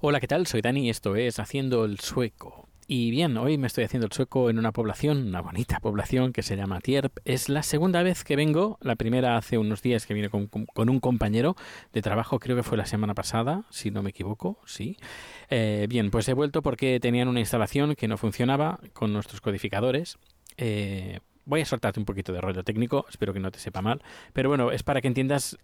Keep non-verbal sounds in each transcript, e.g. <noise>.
Hola, ¿qué tal? Soy Dani y esto es Haciendo el Sueco. Y bien, hoy me estoy haciendo el sueco en una población, una bonita población que se llama Tierp. Es la segunda vez que vengo, la primera hace unos días que vine con, un compañero de trabajo, creo que fue la semana pasada, si no me equivoco, sí. Eh, bien, pues he vuelto porque tenían una instalación que no funcionaba con nuestros codificadores. Eh, Voy a soltarte un poquito de rollo técnico, espero que no te sepa mal, pero bueno, es para que entiendas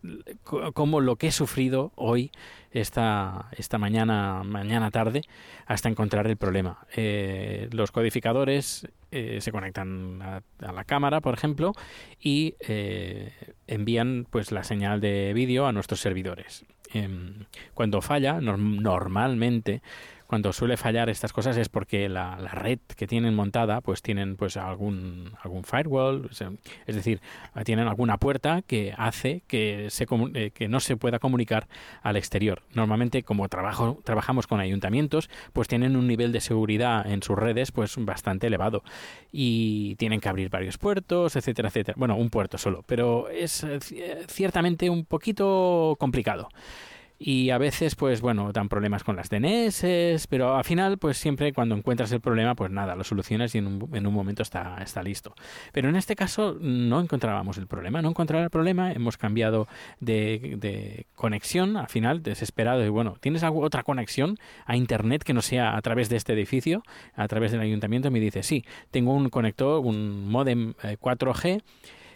cómo lo que he sufrido hoy, esta, esta mañana, mañana tarde, hasta encontrar el problema. Eh, los codificadores eh, se conectan a, la cámara, por ejemplo, y envían pues la señal de vídeo a nuestros servidores. Em, cuando falla, normalmente cuando suele fallar estas cosas es porque la, red que tienen montada pues tienen pues algún algún firewall es decir tienen alguna puerta que hace que se eh, que no se pueda comunicar al exterior. Normalmente como trabajo trabajamos con ayuntamientos pues tienen un nivel de seguridad en sus redes pues bastante elevado. Y tienen que abrir varios puertos etcétera etcétera. Bueno un puerto solo pero es eh, ciertamente un poquito complicado y a veces pues bueno dan problemas con las DNS pero al final pues siempre cuando encuentras el problema pues nada lo solucionas y en un, en un momento está, está listo. Pero en este caso no encontrábamos el problema no encontraba el problema hemos cambiado de, de conexión al final desesperado y bueno tienes otra conexión a internet que no sea a través de este edificio a través del ayuntamiento me dice sí tengo un conector un modem 4G eh,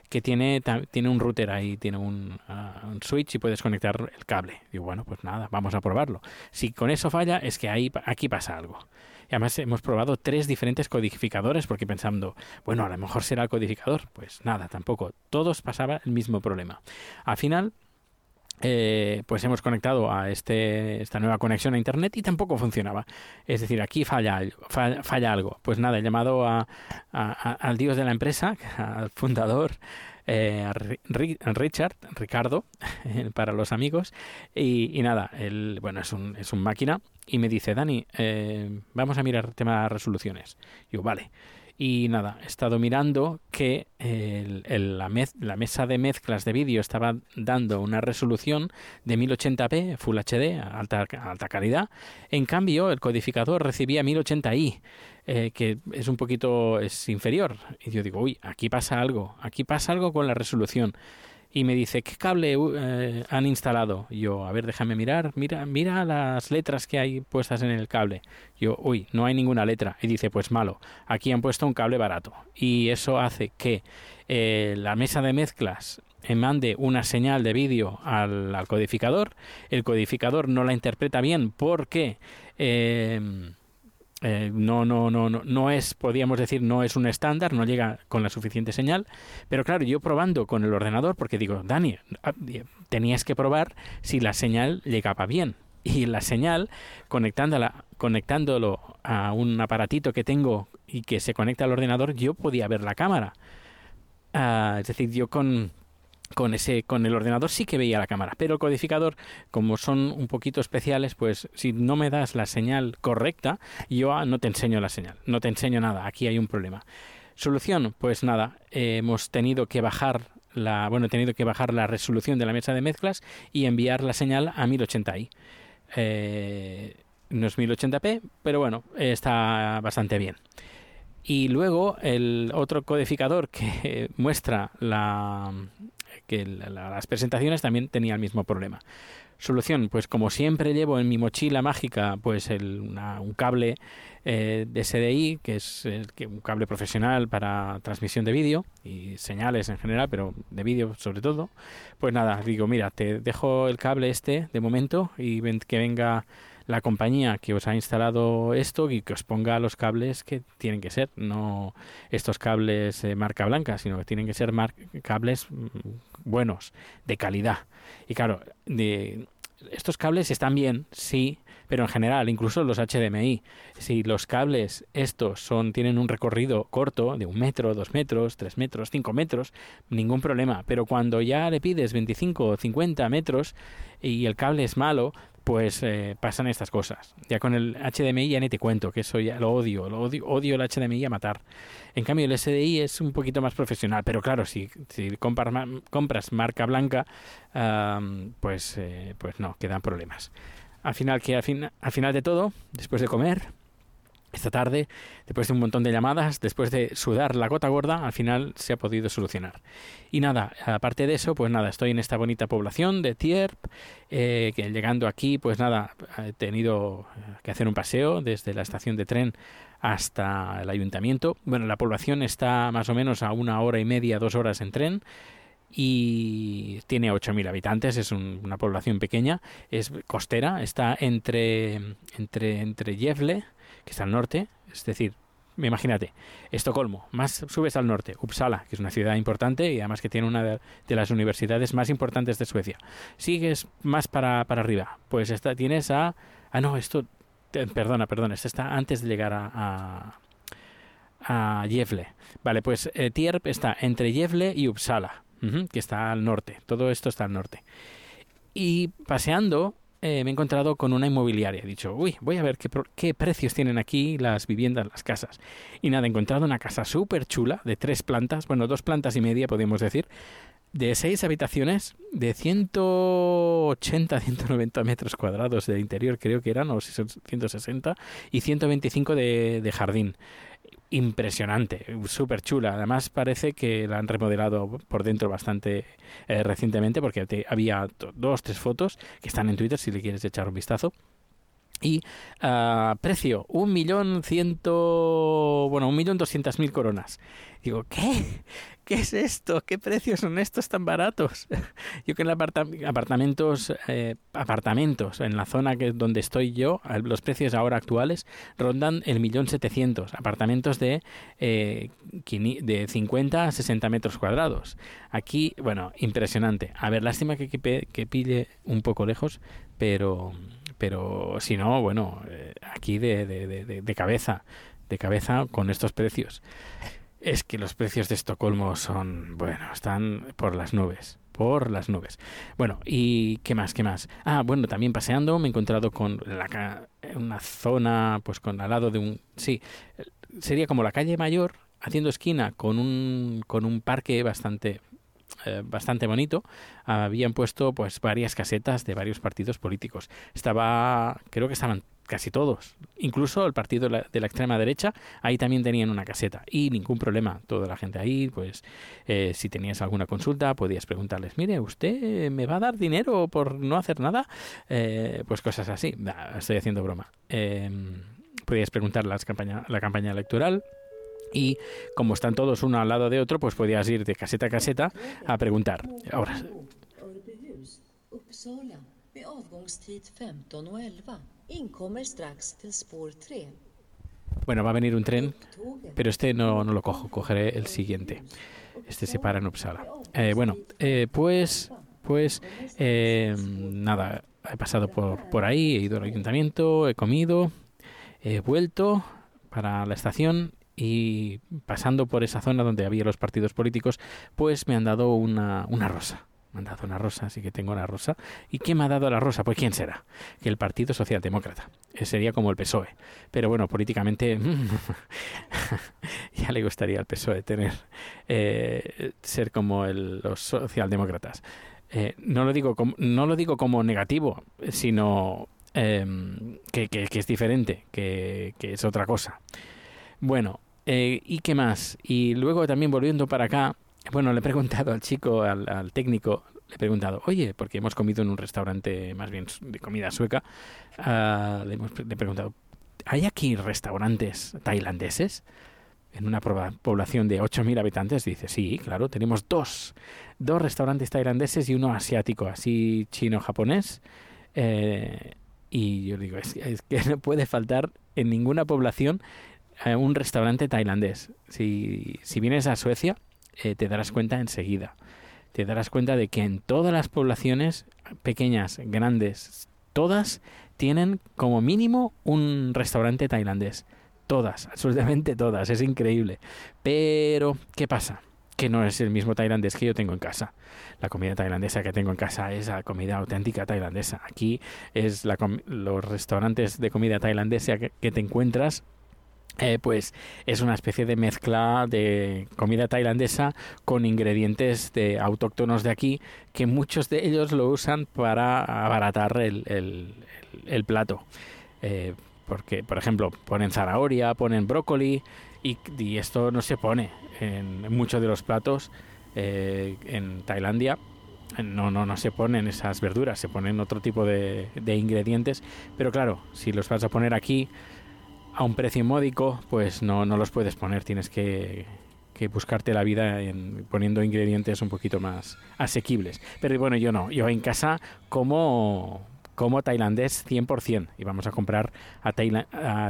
que tiene, tiene un router ahí, tiene un, ah, un, switch y puedes conectar el cable. Y bueno, pues nada, vamos a probarlo. Si con eso falla, es que ahí, aquí pasa algo. Y además hemos probado tres diferentes codificadores porque pensando, bueno, a lo mejor será el codificador. Pues nada, tampoco. Todos pasaba el mismo problema. Al final, eh, pues hemos conectado a este, esta nueva conexión a internet y tampoco funcionaba. Es decir, aquí falla, falla, algo. Pues nada, he llamado a, al dios de la empresa, <laughs> al fundador, eh, Richard, Ricardo, <laughs> para los amigos, y, nada, él, bueno, es un, es un máquina, y me dice, Dani, eh, vamos a mirar el tema de resoluciones. yo, vale. Y nada, he estado mirando que la, mesa de mezclas de vídeo estaba dando una resolución de 1080p Full HD, alta, alta calidad. En cambio, el codificador recibía 1080i, eh, que es un poquito es inferior. Y yo digo, uy, aquí pasa algo, aquí pasa algo con la resolución y me dice, ¿qué cable eh, han instalado? yo, a ver, déjame mirar, mira, mira las letras que hay puestas en el cable. Yo, uy, no hay ninguna letra. Y dice, pues malo, aquí han puesto un cable barato. Y eso hace que eh, la mesa de mezclas mande una señal de vídeo al, codificador, el codificador no la interpreta bien porque... Eh, eh, no, no, no, no, no es, podríamos decir, no es un estándar, no llega con la suficiente señal. Pero claro, yo probando con el ordenador, porque digo, Dani, ah, tenías que probar si la señal llegaba bien. Y la señal, conectándola, conectándolo a un aparatito que tengo y que se conecta al ordenador, yo podía ver la cámara. Ah, es decir, yo con, con ese con el ordenador sí que veía la cámara pero el codificador como son un poquito especiales pues si no me das la señal correcta yo ah, no te enseño la señal no te enseño nada aquí hay un problema. Solución pues nada hemos tenido que bajar la bueno he tenido que bajar la resolución de la mesa de mezclas y enviar la señal a 1080i eh, no es 1080p pero bueno está bastante bien. Y luego el otro codificador que <laughs> muestra la, que las presentaciones también tenía el mismo problema. Solución, pues como siempre llevo en mi mochila mágica pues el, un cable eh, de SDI, que es un cable profesional para transmisión de vídeo y señales en general, pero de vídeo sobre todo. Pues nada, digo, mira, te dejo el cable este de momento y que venga la compañía que os ha instalado esto y que os ponga los cables que tienen que ser, no estos cables de marca blanca, sino que tienen que ser cables mm, buenos, de calidad. Y claro, de, estos cables están bien, sí, pero en general, incluso los HDMI, si los cables estos son, tienen un recorrido corto de un metro, dos metros, tres metros, cinco metros, ningún problema. Pero cuando ya le pides 25 o 50 metros y el cable es malo, pues eh, pasan estas cosas. Ya con el HDMI ya ni te cuento, que eso ya lo odio, lo odio, odio el HDMI a matar. En cambio el SDI es un poquito más profesional, pero claro, si, si compras, compras marca blanca, pues, eh, pues no, quedan problemas. Al final, que al, al final de todo, después de comer, esta tarde, después de un montón de llamadas, después de sudar la gota gorda, al final se ha podido solucionar. Y nada, aparte de eso, pues nada, estoy en esta bonita población de Tierp, eh, que llegando aquí, pues nada, he tenido que hacer un paseo desde la estación de tren hasta el ayuntamiento. Bueno, la población está más o menos a una hora y media, dos horas en tren y tiene 8.000 habitantes, es una población pequeña, es costera, está entre, entre, entre Yevle, que está al norte, es decir, imagínate, Estocolmo, más subes al norte, Uppsala, que es una ciudad importante y además que tiene una de, las universidades más importantes de Suecia. Sigues más para, para arriba, pues está, tienes a... Ah, no, esto... perdona, perdona, esto está antes de llegar a... a, a Vale, pues eh, Tierp está entre Jefle y Uppsala, que está al norte. Todo esto está al norte. Y paseando eh, me he encontrado con una inmobiliaria. He dicho, uy, voy a ver qué, precios tienen aquí las viviendas, las casas. Y nada, he encontrado una casa súper chula de tres plantas, bueno, dos plantas y media, podemos decir, de seis habitaciones, de 180, 190 metros cuadrados de interior, creo que eran, o 160, y 125 de, de jardín impresionante, súper chula. Además parece que la han remodelado por dentro bastante eh, recientemente porque había dos, tres fotos que están en Twitter si le quieres echar un vistazo. Y uh, precio, un millón ciento, bueno, un millón doscientas mil coronas. Digo, ¿qué? ¿qué es esto? ¿Qué precios son estos tan baratos? <laughs> Yo que en apartamentos, eh, apartamentos en la zona que donde estoy yo, los precios ahora actuales rondan el millón setecientos. Apartamentos de eh, de 50 a 60 metros cuadrados. Aquí, bueno, impresionante. A ver, lástima que, que, pille un poco lejos, pero pero si no, bueno, eh, aquí de, de, de cabeza, de cabeza con estos precios. Es que los precios de Estocolmo son, bueno, están por las nubes, por las nubes. Bueno, ¿y qué más? ¿Qué más? Ah, bueno, también paseando me he encontrado con la, una zona, pues con al lado de un, sí, sería como la calle mayor, haciendo esquina con un, con un parque bastante eh, bastante bonito, habían puesto pues varias casetas de varios partidos políticos. Estaba, creo que estaban casi todos, incluso el partido de la, extrema derecha, ahí también tenían una caseta y ningún problema, toda la gente ahí, pues eh, si tenías alguna consulta podías preguntarles, mire, ¿usted me va a dar dinero por no hacer nada? Eh, pues cosas así, estoy haciendo broma. Em, podías preguntar las campaña, la campaña electoral, y como están todos uno al lado de otro, pues podías ir de caseta a caseta a preguntar. Ahora. Bueno, va a venir un tren, pero este no, no lo cojo, cogeré el siguiente. Este se para en Uppsala. Eh, bueno, eh, pues, pues, eh, nada, he pasado por, por ahí, he ido al ayuntamiento, he comido, he vuelto para la estación y pasando por esa zona donde había los partidos políticos, pues me han dado una, una rosa me han dado una rosa, así que tengo una rosa. ¿Y quién me ha dado la rosa? Pues quién será? Que el Partido Socialdemócrata. Eh, sería como el PSOE. Pero bueno, políticamente <laughs> ya le gustaría al PSOE tener eh, ser como los socialdemócratas. Eh, no, lo digo como, no lo digo como negativo, sino em, que, es diferente, que, es otra cosa. Bueno, ¿y qué más? Y luego también volviendo para acá, bueno, le he preguntado al chico, al, técnico, le he preguntado, oye, porque hemos comido en un restaurante más bien de comida sueca, uh, le, hemos, le he preguntado, ¿hay aquí restaurantes tailandeses? En una población de 8.000 habitantes, dice, sí, claro, tenemos dos, dos restaurantes tailandeses y uno asiático, así chino-japonés. Eh, y yo digo, es, que <laughs> no puede faltar en ninguna población eh, un restaurante tailandés. Si, si vienes a Suecia, eh, te darás cuenta enseguida. Te darás cuenta de que en todas las poblaciones, pequeñas, grandes, todas tienen como mínimo un restaurante tailandés. Todas, absolutamente todas, es increíble. Pero, ¿qué pasa? que no es el mismo tailandés que yo tengo en casa. La comida tailandesa que tengo en casa es la comida auténtica tailandesa. Aquí es los restaurantes de comida tailandesa que, te encuentras eh, pues es una especie de mezcla de comida tailandesa con ingredientes de autóctonos de aquí que muchos de ellos lo usan para abaratar el, el, plato. Eh, porque, por ejemplo, ponen zanahoria, ponen brócoli y, esto no se pone en muchos de los platos eh, en Tailandia. No, no, no se ponen esas verduras, se ponen otro tipo de, ingredientes. Pero claro, si los vas a poner aquí a un precio módico, pues no, no los puedes poner. Tienes que, que buscarte la vida en, poniendo ingredientes un poquito más asequibles. Pero bueno, yo no. Yo en casa como como tailandés 100% y vamos a comprar a,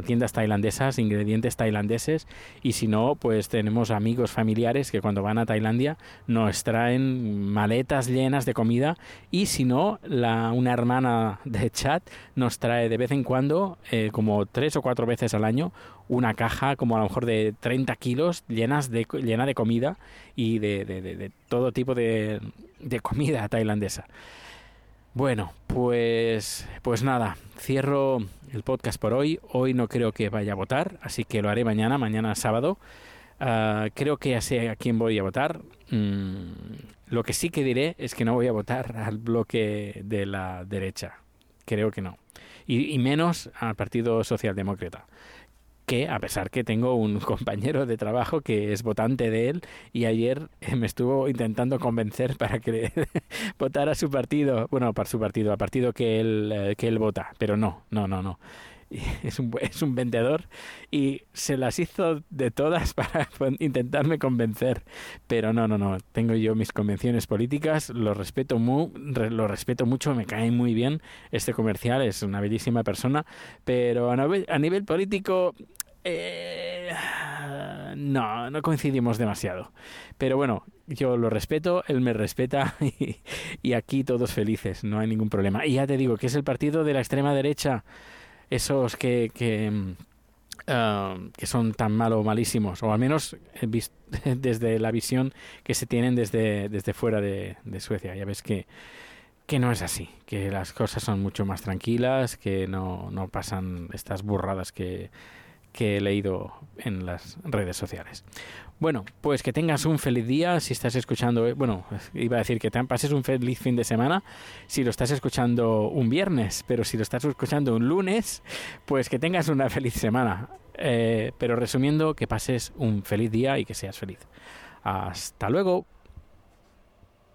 tiendas tailandesas ingredientes tailandeses. Y si no pues tenemos amigos familiares que cuando van a Tailandia nos traen maletas llenas de comida. Y si no una hermana de chat nos trae de vez en cuando eh, como tres o cuatro veces al año una caja como a lo mejor de 30 kilos llenas de, llena de comida y de todo tipo de comida tailandesa. Bueno, pues, pues nada, cierro el podcast por hoy. Hoy no creo que vaya a votar, así que lo haré mañana, mañana sábado. Ah, creo que ya sé a quién voy a votar. Mm, lo que sí que diré es que no voy a votar al bloque de la derecha. Creo que no. Y, y menos al Partido Socialdemócrata que a pesar que tengo un <laughs> compañero de trabajo que es votante de él y ayer eh, me estuvo intentando convencer para que <laughs> votara su partido, bueno, para su partido, al partido que él, eh, que él vota, pero no, no, no, no. <laughs> Es un, es un vendedor y se las hizo de todas <laughs> para intentarme convencer. Pero no, no, no. Tengo yo mis convenciones políticas, lo respeto, mu lo respeto mucho, me cae muy bien este comercial, es una bellísima persona. Pero a nivel, a nivel político eh, no, no coincidimos demasiado. Pero bueno, yo lo respeto, él me respeta <laughs> y, aquí todos felices, no hay ningún problema. Y ya te digo que es el partido de la extrema derecha, esos que, que, ah, que son tan malos, malísimos, o al menos <laughs> desde la visión que se tienen desde, desde fuera de, de Suecia. Ya ves que que no es así, que las cosas son mucho más tranquilas, que no, no pasan estas burradas que, que he leído en las redes sociales. Bueno, pues que tengas un feliz día si estás escuchando, eh, bueno, iba a decir que te pases un feliz fin de semana si lo estás escuchando un viernes, pero si lo estás escuchando un lunes, pues que tengas una feliz semana. Eh, pero resumiendo, que pases un feliz día y que seas feliz. Hasta luego.